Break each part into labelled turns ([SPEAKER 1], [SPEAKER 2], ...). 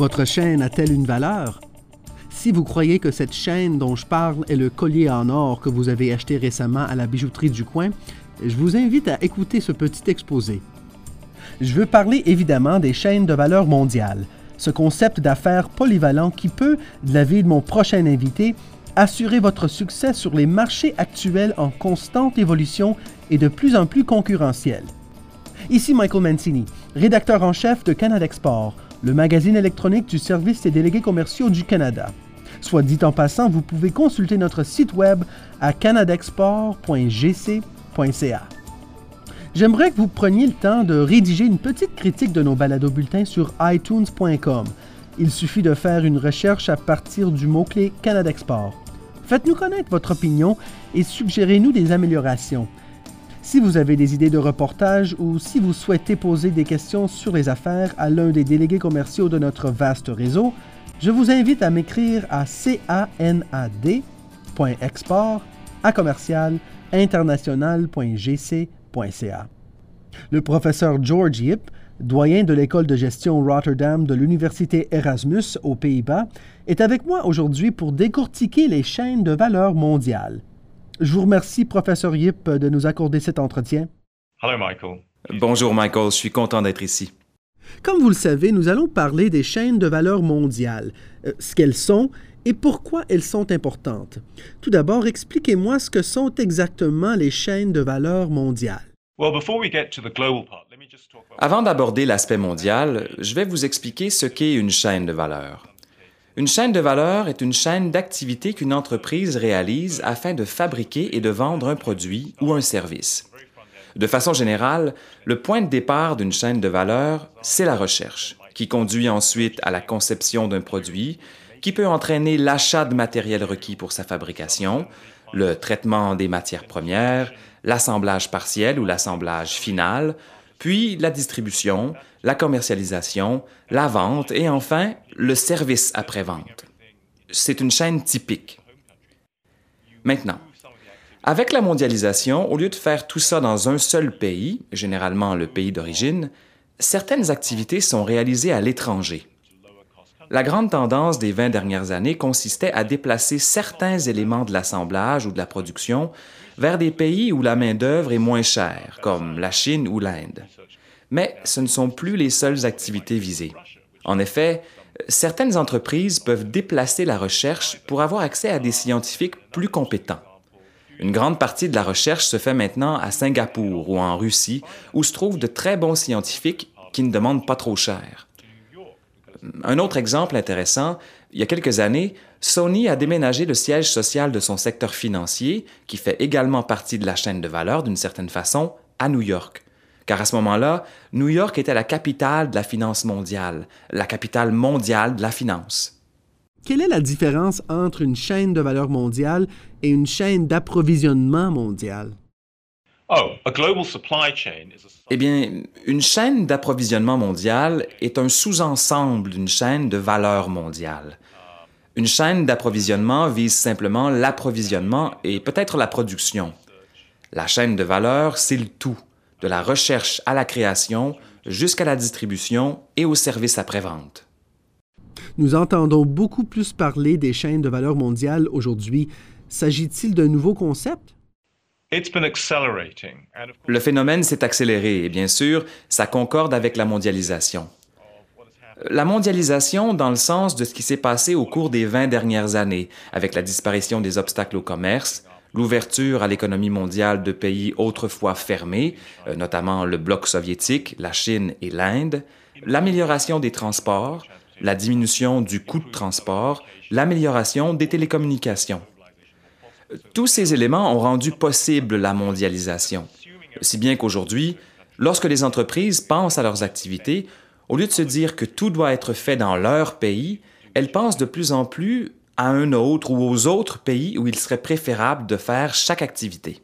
[SPEAKER 1] Votre chaîne a-t-elle une valeur? Si vous croyez que cette chaîne dont je parle est le collier en or que vous avez acheté récemment à la bijouterie du coin, je vous invite à écouter ce petit exposé. Je veux parler évidemment des chaînes de valeur mondiale, ce concept d'affaires polyvalent qui peut, de l'avis de mon prochain invité, assurer votre succès sur les marchés actuels en constante évolution et de plus en plus concurrentiels. Ici Michael Mancini, rédacteur en chef de Canada Export, le magazine électronique du Service des délégués commerciaux du Canada. Soit dit en passant, vous pouvez consulter notre site web à canadexport.gc.ca. J'aimerais que vous preniez le temps de rédiger une petite critique de nos balados bulletins sur itunes.com. Il suffit de faire une recherche à partir du mot-clé Canada Export. Faites-nous connaître votre opinion et suggérez-nous des améliorations. Si vous avez des idées de reportage ou si vous souhaitez poser des questions sur les affaires à l'un des délégués commerciaux de notre vaste réseau, je vous invite à m'écrire à canad.export à international.gc.ca. Le professeur George Yip, doyen de l'école de gestion Rotterdam de l'Université Erasmus aux Pays-Bas, est avec moi aujourd'hui pour décortiquer les chaînes de valeur mondiales. Je vous remercie, professeur Yip, de nous accorder cet entretien.
[SPEAKER 2] Hello, Michael.
[SPEAKER 3] Bonjour, Michael. Je suis content d'être ici.
[SPEAKER 1] Comme vous le savez, nous allons parler des chaînes de valeur mondiales, euh, ce qu'elles sont et pourquoi elles sont importantes. Tout d'abord, expliquez-moi ce que sont exactement les chaînes de valeur mondiales.
[SPEAKER 3] Avant d'aborder l'aspect mondial, je vais vous expliquer ce qu'est une chaîne de valeur. Une chaîne de valeur est une chaîne d'activité qu'une entreprise réalise afin de fabriquer et de vendre un produit ou un service. De façon générale, le point de départ d'une chaîne de valeur, c'est la recherche, qui conduit ensuite à la conception d'un produit, qui peut entraîner l'achat de matériel requis pour sa fabrication, le traitement des matières premières, l'assemblage partiel ou l'assemblage final, puis la distribution, la commercialisation, la vente et enfin le service après-vente. C'est une chaîne typique. Maintenant, avec la mondialisation, au lieu de faire tout ça dans un seul pays, généralement le pays d'origine, certaines activités sont réalisées à l'étranger. La grande tendance des 20 dernières années consistait à déplacer certains éléments de l'assemblage ou de la production vers des pays où la main-d'œuvre est moins chère, comme la Chine ou l'Inde. Mais ce ne sont plus les seules activités visées. En effet, certaines entreprises peuvent déplacer la recherche pour avoir accès à des scientifiques plus compétents. Une grande partie de la recherche se fait maintenant à Singapour ou en Russie, où se trouvent de très bons scientifiques qui ne demandent pas trop cher. Un autre exemple intéressant, il y a quelques années, Sony a déménagé le siège social de son secteur financier, qui fait également partie de la chaîne de valeur d'une certaine façon, à New York car à ce moment-là, New York était la capitale de la finance mondiale, la capitale mondiale de la finance.
[SPEAKER 1] Quelle est la différence entre une chaîne de valeur mondiale et une chaîne d'approvisionnement mondiale?
[SPEAKER 2] Oh,
[SPEAKER 3] eh bien, une chaîne d'approvisionnement mondiale est un sous-ensemble d'une chaîne de valeur mondiale. Une chaîne d'approvisionnement vise simplement l'approvisionnement et peut-être la production. La chaîne de valeur, c'est le tout de la recherche à la création jusqu'à la distribution et au service après-vente.
[SPEAKER 1] Nous entendons beaucoup plus parler des chaînes de valeur mondiale aujourd'hui. S'agit-il d'un nouveau concept?
[SPEAKER 3] Le phénomène s'est accéléré et bien sûr, ça concorde avec la mondialisation. La mondialisation dans le sens de ce qui s'est passé au cours des 20 dernières années, avec la disparition des obstacles au commerce, l'ouverture à l'économie mondiale de pays autrefois fermés, euh, notamment le bloc soviétique, la Chine et l'Inde, l'amélioration des transports, la diminution du coût de transport, l'amélioration des télécommunications. Tous ces éléments ont rendu possible la mondialisation, si bien qu'aujourd'hui, lorsque les entreprises pensent à leurs activités, au lieu de se dire que tout doit être fait dans leur pays, elles pensent de plus en plus à un autre ou aux autres pays où il serait préférable de faire chaque activité.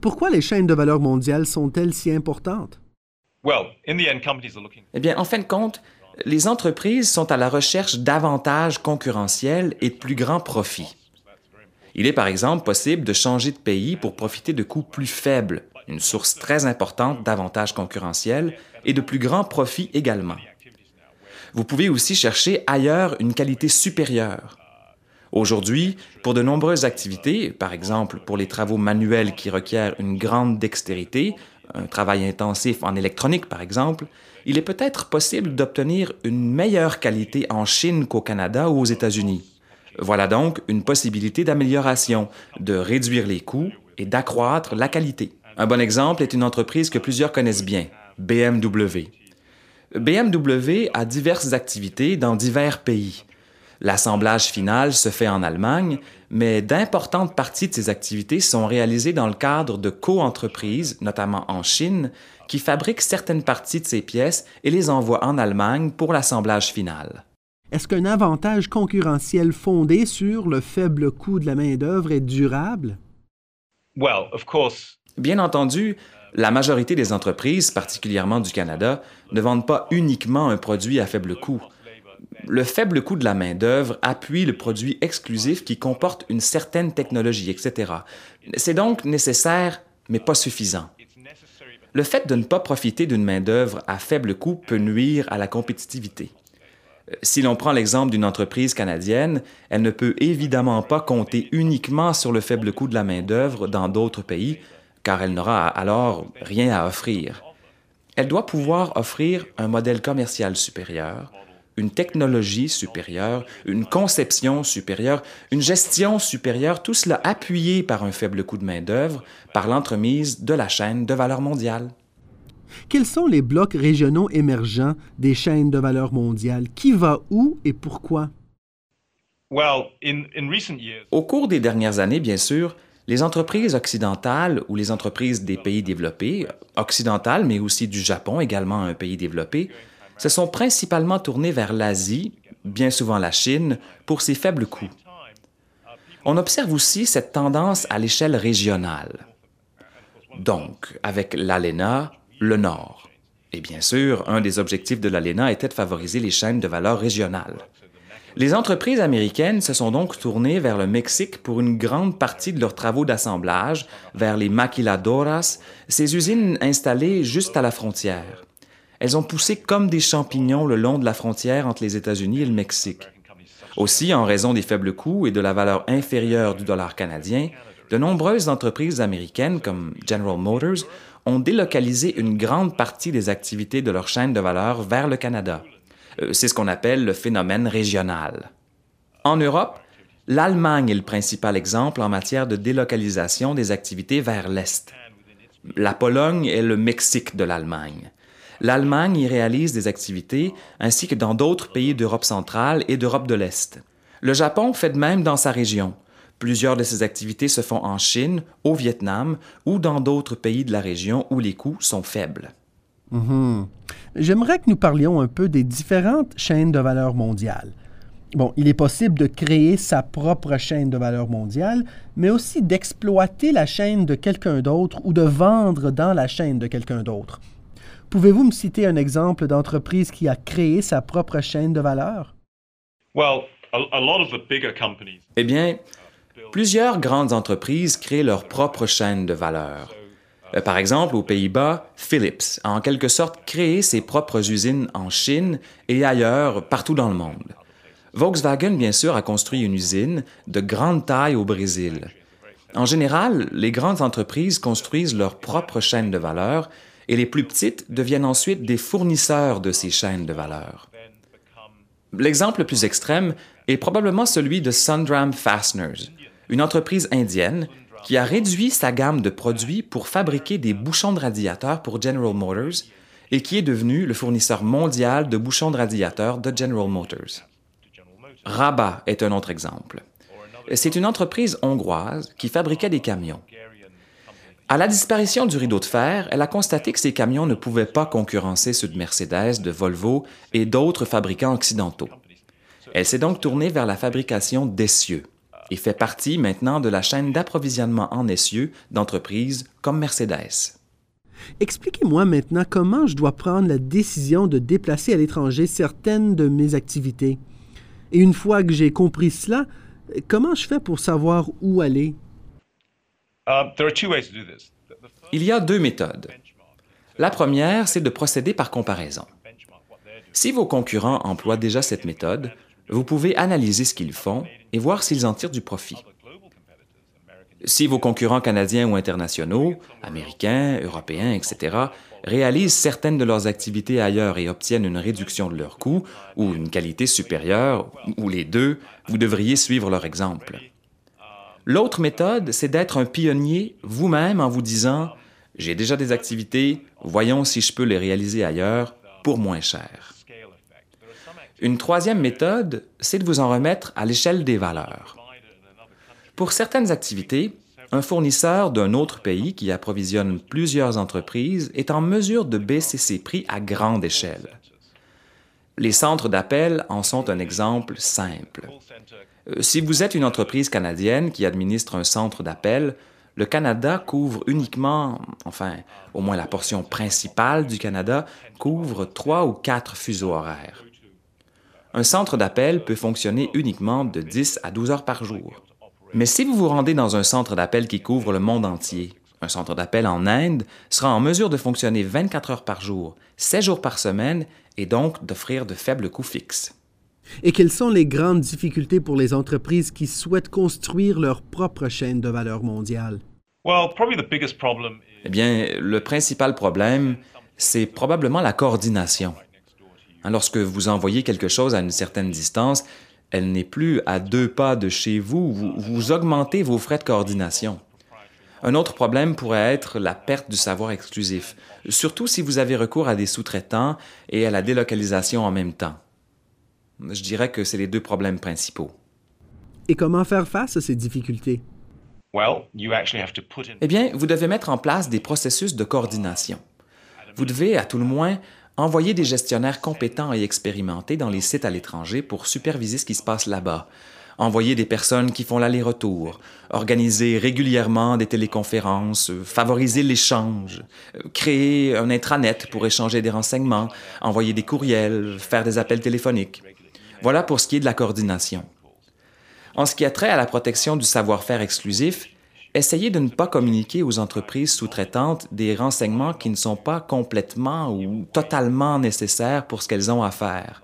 [SPEAKER 1] Pourquoi les chaînes de valeur mondiale sont-elles si importantes?
[SPEAKER 3] Eh bien, en fin de compte, les entreprises sont à la recherche d'avantages concurrentiels et de plus grands profits. Il est par exemple possible de changer de pays pour profiter de coûts plus faibles, une source très importante d'avantages concurrentiels et de plus grands profits également. Vous pouvez aussi chercher ailleurs une qualité supérieure. Aujourd'hui, pour de nombreuses activités, par exemple pour les travaux manuels qui requièrent une grande dextérité, un travail intensif en électronique par exemple, il est peut-être possible d'obtenir une meilleure qualité en Chine qu'au Canada ou aux États-Unis. Voilà donc une possibilité d'amélioration, de réduire les coûts et d'accroître la qualité. Un bon exemple est une entreprise que plusieurs connaissent bien, BMW. BMW a diverses activités dans divers pays. L'assemblage final se fait en Allemagne, mais d'importantes parties de ces activités sont réalisées dans le cadre de co-entreprises, notamment en Chine, qui fabriquent certaines parties de ces pièces et les envoient en Allemagne pour l'assemblage final.
[SPEAKER 1] Est-ce qu'un avantage concurrentiel fondé sur le faible coût de la main-d'œuvre est durable?
[SPEAKER 3] Bien entendu, la majorité des entreprises, particulièrement du Canada, ne vendent pas uniquement un produit à faible coût le faible coût de la main-d'œuvre appuie le produit exclusif qui comporte une certaine technologie, etc. C'est donc nécessaire, mais pas suffisant. Le fait de ne pas profiter d'une main-d'œuvre à faible coût peut nuire à la compétitivité. Si l'on prend l'exemple d'une entreprise canadienne, elle ne peut évidemment pas compter uniquement sur le faible coût de la main-d'œuvre dans d'autres pays, car elle n'aura alors rien à offrir. Elle doit pouvoir offrir un modèle commercial supérieur, une technologie supérieure, une conception supérieure, une gestion supérieure, tout cela appuyé par un faible coût de main-d'œuvre, par l'entremise de la chaîne de valeur mondiale.
[SPEAKER 1] Quels sont les blocs régionaux émergents des chaînes de valeur mondiale? Qui va où et pourquoi?
[SPEAKER 3] Au cours des dernières années, bien sûr, les entreprises occidentales ou les entreprises des pays développés, occidentales mais aussi du Japon, également un pays développé, se sont principalement tournés vers l'Asie, bien souvent la Chine, pour ses faibles coûts. On observe aussi cette tendance à l'échelle régionale. Donc, avec l'ALENA, le Nord. Et bien sûr, un des objectifs de l'ALENA était de favoriser les chaînes de valeur régionales. Les entreprises américaines se sont donc tournées vers le Mexique pour une grande partie de leurs travaux d'assemblage, vers les maquiladoras, ces usines installées juste à la frontière. Elles ont poussé comme des champignons le long de la frontière entre les États-Unis et le Mexique. Aussi, en raison des faibles coûts et de la valeur inférieure du dollar canadien, de nombreuses entreprises américaines comme General Motors ont délocalisé une grande partie des activités de leur chaîne de valeur vers le Canada. Euh, c'est ce qu'on appelle le phénomène régional. En Europe, l'Allemagne est le principal exemple en matière de délocalisation des activités vers l'Est. La Pologne est le Mexique de l'Allemagne. L'Allemagne y réalise des activités, ainsi que dans d'autres pays d'Europe centrale et d'Europe de l'Est. Le Japon fait de même dans sa région. Plusieurs de ces activités se font en Chine, au Vietnam ou dans d'autres pays de la région où les coûts sont faibles.
[SPEAKER 1] Mhm. J'aimerais que nous parlions un peu des différentes chaînes de valeur mondiale. Bon, il est possible de créer sa propre chaîne de valeur mondiale, mais aussi d'exploiter la chaîne de quelqu'un d'autre ou de vendre dans la chaîne de quelqu'un d'autre. Pouvez-vous me citer un exemple d'entreprise qui a créé sa propre chaîne de valeur?
[SPEAKER 3] Eh bien, plusieurs grandes entreprises créent leur propre chaîne de valeur. Euh, par exemple, aux Pays-Bas, Philips a en quelque sorte créé ses propres usines en Chine et ailleurs, partout dans le monde. Volkswagen, bien sûr, a construit une usine de grande taille au Brésil. En général, les grandes entreprises construisent leur propre chaîne de valeur et les plus petites deviennent ensuite des fournisseurs de ces chaînes de valeur. L'exemple le plus extrême est probablement celui de Sundram Fasteners, une entreprise indienne qui a réduit sa gamme de produits pour fabriquer des bouchons de radiateurs pour General Motors et qui est devenu le fournisseur mondial de bouchons de radiateurs de General Motors. Rabat est un autre exemple. C'est une entreprise hongroise qui fabriquait des camions. À la disparition du rideau de fer, elle a constaté que ces camions ne pouvaient pas concurrencer ceux de Mercedes, de Volvo et d'autres fabricants occidentaux. Elle s'est donc tournée vers la fabrication d'essieux et fait partie maintenant de la chaîne d'approvisionnement en essieux d'entreprises comme Mercedes.
[SPEAKER 1] Expliquez-moi maintenant comment je dois prendre la décision de déplacer à l'étranger certaines de mes activités. Et une fois que j'ai compris cela, comment je fais pour savoir où aller?
[SPEAKER 3] Uh, Il y a deux méthodes. La première, c'est de procéder par comparaison. Si vos concurrents emploient déjà cette méthode, vous pouvez analyser ce qu'ils font et voir s'ils en tirent du profit. Si vos concurrents canadiens ou internationaux, américains, européens, etc., réalisent certaines de leurs activités ailleurs et obtiennent une réduction de leurs coûts ou une qualité supérieure, ou les deux, vous devriez suivre leur exemple. L'autre méthode, c'est d'être un pionnier vous-même en vous disant J'ai déjà des activités, voyons si je peux les réaliser ailleurs pour moins cher. Une troisième méthode, c'est de vous en remettre à l'échelle des valeurs. Pour certaines activités, un fournisseur d'un autre pays qui approvisionne plusieurs entreprises est en mesure de baisser ses prix à grande échelle. Les centres d'appel en sont un exemple simple. Euh, si vous êtes une entreprise canadienne qui administre un centre d'appel, le Canada couvre uniquement, enfin, au moins la portion principale du Canada, couvre trois ou quatre fuseaux horaires. Un centre d'appel peut fonctionner uniquement de 10 à 12 heures par jour. Mais si vous vous rendez dans un centre d'appel qui couvre le monde entier, un centre d'appel en Inde sera en mesure de fonctionner 24 heures par jour, 7 jours par semaine et donc d'offrir de faibles coûts fixes.
[SPEAKER 1] Et quelles sont les grandes difficultés pour les entreprises qui souhaitent construire leur propre chaîne de valeur mondiale?
[SPEAKER 3] Eh bien, le principal problème, c'est probablement la coordination. Hein, lorsque vous envoyez quelque chose à une certaine distance, elle n'est plus à deux pas de chez vous, vous, augmentez vos frais de coordination. Un autre problème pourrait être la perte du savoir exclusif, surtout si vous avez recours à des sous-traitants et à la délocalisation en même temps. Je dirais que c'est les deux problèmes principaux.
[SPEAKER 1] Et comment faire face à ces difficultés?
[SPEAKER 3] Eh bien, vous devez mettre en place des processus de coordination. Vous devez, à tout le moins, envoyer des gestionnaires compétents et expérimentés dans les sites à l'étranger pour superviser ce qui se passe là-bas, envoyer des personnes qui font l'aller-retour, organiser régulièrement des téléconférences, favoriser l'échange, créer un intranet pour échanger des renseignements, envoyer des courriels, faire des appels téléphoniques. Voilà pour ce qui est de la coordination. En ce qui a trait à la protection du savoir-faire exclusif, essayez de ne pas communiquer aux entreprises sous-traitantes des renseignements qui ne sont pas complètement ou totalement nécessaires pour ce qu'elles ont à faire.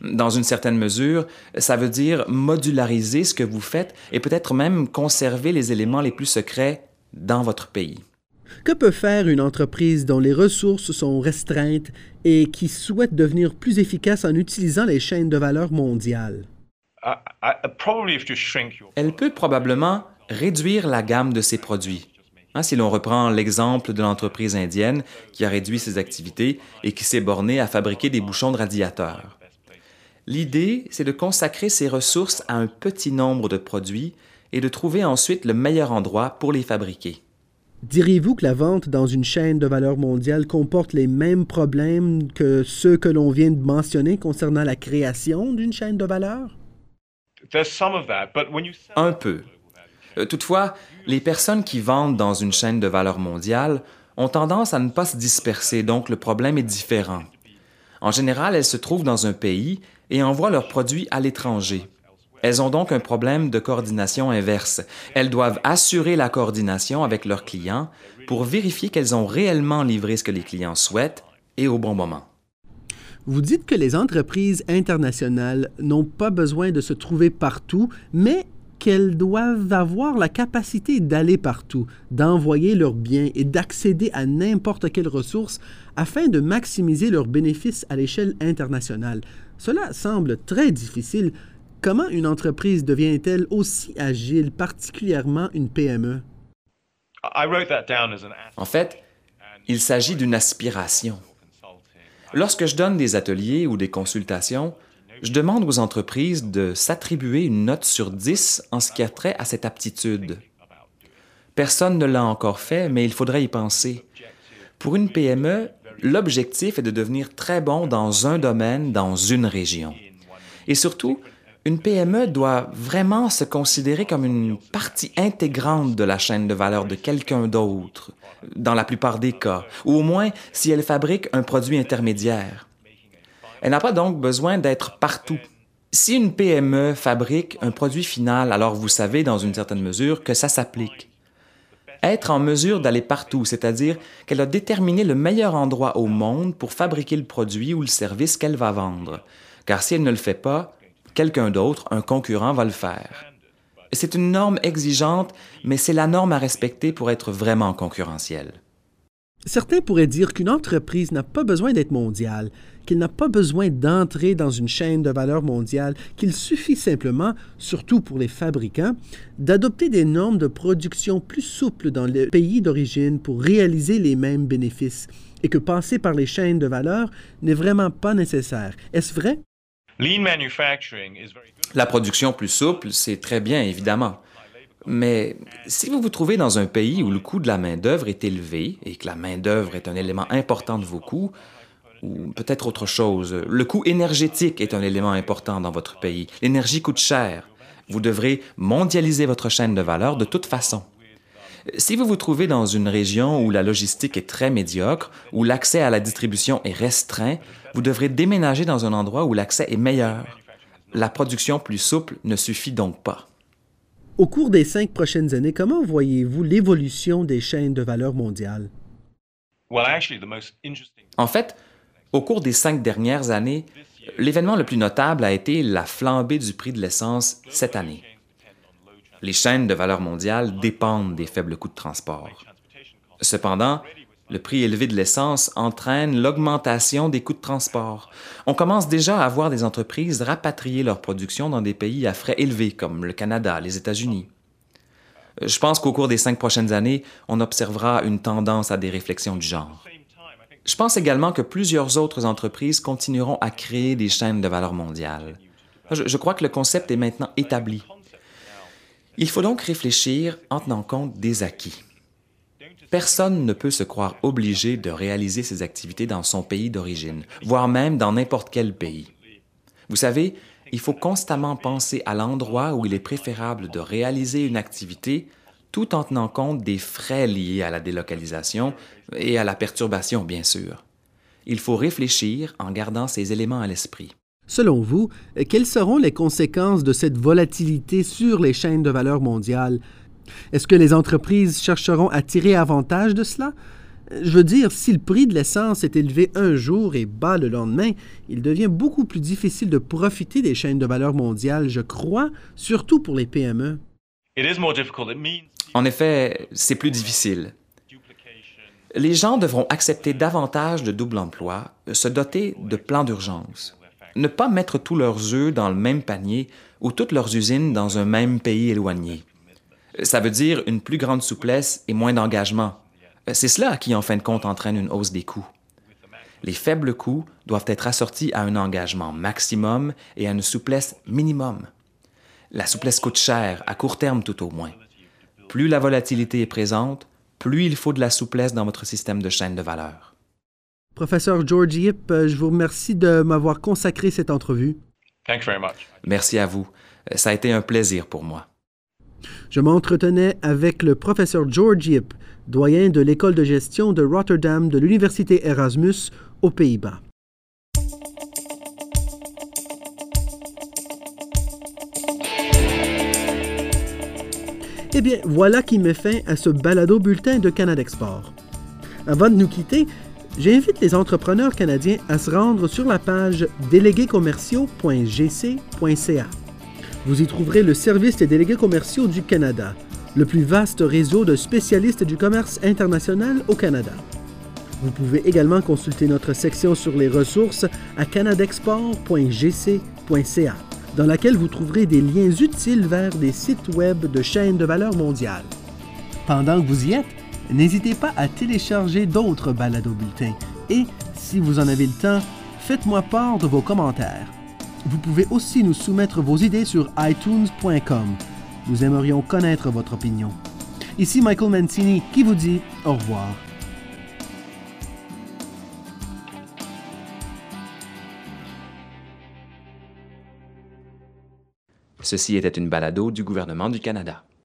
[SPEAKER 3] Dans une certaine mesure, ça veut dire modulariser ce que vous faites et peut-être même conserver les éléments les plus secrets dans votre pays.
[SPEAKER 1] Que peut faire une entreprise dont les ressources sont restreintes et qui souhaite devenir plus efficace en utilisant les chaînes de valeur mondiales?
[SPEAKER 3] Elle peut probablement réduire la gamme de ses produits. Hein, si l'on reprend l'exemple de l'entreprise indienne qui a réduit ses activités et qui s'est bornée à fabriquer des bouchons de radiateurs. L'idée, c'est de consacrer ses ressources à un petit nombre de produits et de trouver ensuite le meilleur endroit pour les fabriquer.
[SPEAKER 1] Diriez-vous que la vente dans une chaîne de valeur mondiale comporte les mêmes problèmes que ceux que l'on vient de mentionner concernant la création d'une chaîne de valeur?
[SPEAKER 3] Un peu. Euh, toutefois, les personnes qui vendent dans une chaîne de valeur mondiale ont tendance à ne pas se disperser, donc le problème est différent. En général, elles se trouvent dans un pays et envoient leurs produits à l'étranger. Elles ont donc un problème de coordination inverse. Elles doivent assurer la coordination avec leurs clients pour vérifier qu'elles ont réellement livré ce que les clients souhaitent et au bon moment.
[SPEAKER 1] Vous dites que les entreprises internationales n'ont pas besoin de se trouver partout, mais qu'elles doivent avoir la capacité d'aller partout, d'envoyer leurs biens et d'accéder à n'importe quelle ressource afin de maximiser leurs bénéfices à l'échelle internationale. Cela semble très difficile. Comment une entreprise devient-elle aussi agile, particulièrement une PME?
[SPEAKER 3] En fait, il s'agit d'une aspiration. Lorsque je donne des ateliers ou des consultations, je demande aux entreprises de s'attribuer une note sur 10 en ce qui a trait à cette aptitude. Personne ne l'a encore fait, mais il faudrait y penser. Pour une PME, l'objectif est de devenir très bon dans un domaine, dans une région. Et surtout, une PME doit vraiment se considérer comme une partie intégrante de la chaîne de valeur de quelqu'un d'autre, dans la plupart des cas, ou au moins si elle fabrique un produit intermédiaire. Elle n'a pas donc besoin d'être partout. Si une PME fabrique un produit final, alors vous savez dans une certaine mesure que ça s'applique. être en mesure d'aller partout, c'est-à-dire qu'elle a déterminé le meilleur endroit au monde pour fabriquer le produit ou le service qu'elle va vendre. Car si elle ne le fait pas, quelqu'un d'autre, un concurrent, va le faire. C'est une norme exigeante, mais c'est la norme à respecter pour être vraiment concurrentielle.
[SPEAKER 1] Certains pourraient dire qu'une entreprise n'a pas besoin d'être mondiale, qu'il n'a pas besoin d'entrer dans une chaîne de valeur mondiale, qu'il suffit simplement, surtout pour les fabricants, d'adopter des normes de production plus souples dans le pays d'origine pour réaliser les mêmes bénéfices, et que passer par les chaînes de valeur n'est vraiment pas nécessaire. Est-ce vrai?
[SPEAKER 3] La production plus souple, c'est très bien, évidemment. Mais si vous vous trouvez dans un pays où le coût de la main-d'œuvre est élevé et que la main-d'œuvre est un élément important de vos coûts, ou peut-être autre chose, le coût énergétique est un élément important dans votre pays. L'énergie coûte cher. Vous devrez mondialiser votre chaîne de valeur de toute façon. Si vous vous trouvez dans une région où la logistique est très médiocre, où l'accès à la distribution est restreint, vous devrez déménager dans un endroit où l'accès est meilleur. La production plus souple ne suffit donc pas.
[SPEAKER 1] Au cours des cinq prochaines années, comment voyez-vous l'évolution des chaînes de valeur mondiales?
[SPEAKER 3] En fait, au cours des cinq dernières années, l'événement le plus notable a été la flambée du prix de l'essence cette année. Les chaînes de valeur mondiale dépendent des faibles coûts de transport. Cependant, le prix élevé de l'essence entraîne l'augmentation des coûts de transport. On commence déjà à voir des entreprises rapatrier leur production dans des pays à frais élevés comme le Canada, les États-Unis. Je pense qu'au cours des cinq prochaines années, on observera une tendance à des réflexions du genre. Je pense également que plusieurs autres entreprises continueront à créer des chaînes de valeur mondiale. Je, je crois que le concept est maintenant établi. Il faut donc réfléchir en tenant compte des acquis. Personne ne peut se croire obligé de réaliser ses activités dans son pays d'origine, voire même dans n'importe quel pays. Vous savez, il faut constamment penser à l'endroit où il est préférable de réaliser une activité tout en tenant compte des frais liés à la délocalisation et à la perturbation, bien sûr. Il faut réfléchir en gardant ces éléments à l'esprit.
[SPEAKER 1] Selon vous, quelles seront les conséquences de cette volatilité sur les chaînes de valeur mondiales? Est-ce que les entreprises chercheront à tirer avantage de cela? Je veux dire, si le prix de l'essence est élevé un jour et bas le lendemain, il devient beaucoup plus difficile de profiter des chaînes de valeur mondiales, je crois, surtout pour les PME.
[SPEAKER 3] En effet, c'est plus difficile. Les gens devront accepter davantage de double emploi, se doter de plans d'urgence, ne pas mettre tous leurs œufs dans le même panier ou toutes leurs usines dans un même pays éloigné. Ça veut dire une plus grande souplesse et moins d'engagement. C'est cela qui, en fin de compte, entraîne une hausse des coûts. Les faibles coûts doivent être assortis à un engagement maximum et à une souplesse minimum. La souplesse coûte cher, à court terme tout au moins. Plus la volatilité est présente, plus il faut de la souplesse dans votre système de chaîne de valeur.
[SPEAKER 1] Professeur George Yip, euh, je vous remercie de m'avoir consacré cette entrevue.
[SPEAKER 3] Merci à vous. Ça a été un plaisir pour moi.
[SPEAKER 1] Je m'entretenais avec le professeur George Yip, doyen de l'école de gestion de Rotterdam de l'Université Erasmus aux Pays-Bas. Eh bien, voilà qui met fin à ce balado bulletin de Canada Export. Avant de nous quitter, j'invite les entrepreneurs canadiens à se rendre sur la page déléguéscommerciaux.gc.ca. Vous y trouverez le Service des délégués commerciaux du Canada, le plus vaste réseau de spécialistes du commerce international au Canada. Vous pouvez également consulter notre section sur les ressources à canadexport.gc.ca, dans laquelle vous trouverez des liens utiles vers des sites web de chaînes de valeur mondiale. Pendant que vous y êtes, n'hésitez pas à télécharger d'autres balados bulletins et, si vous en avez le temps, faites-moi part de vos commentaires. Vous pouvez aussi nous soumettre vos idées sur itunes.com. Nous aimerions connaître votre opinion. Ici Michael Mancini qui vous dit au revoir.
[SPEAKER 3] Ceci était une balado du gouvernement du Canada.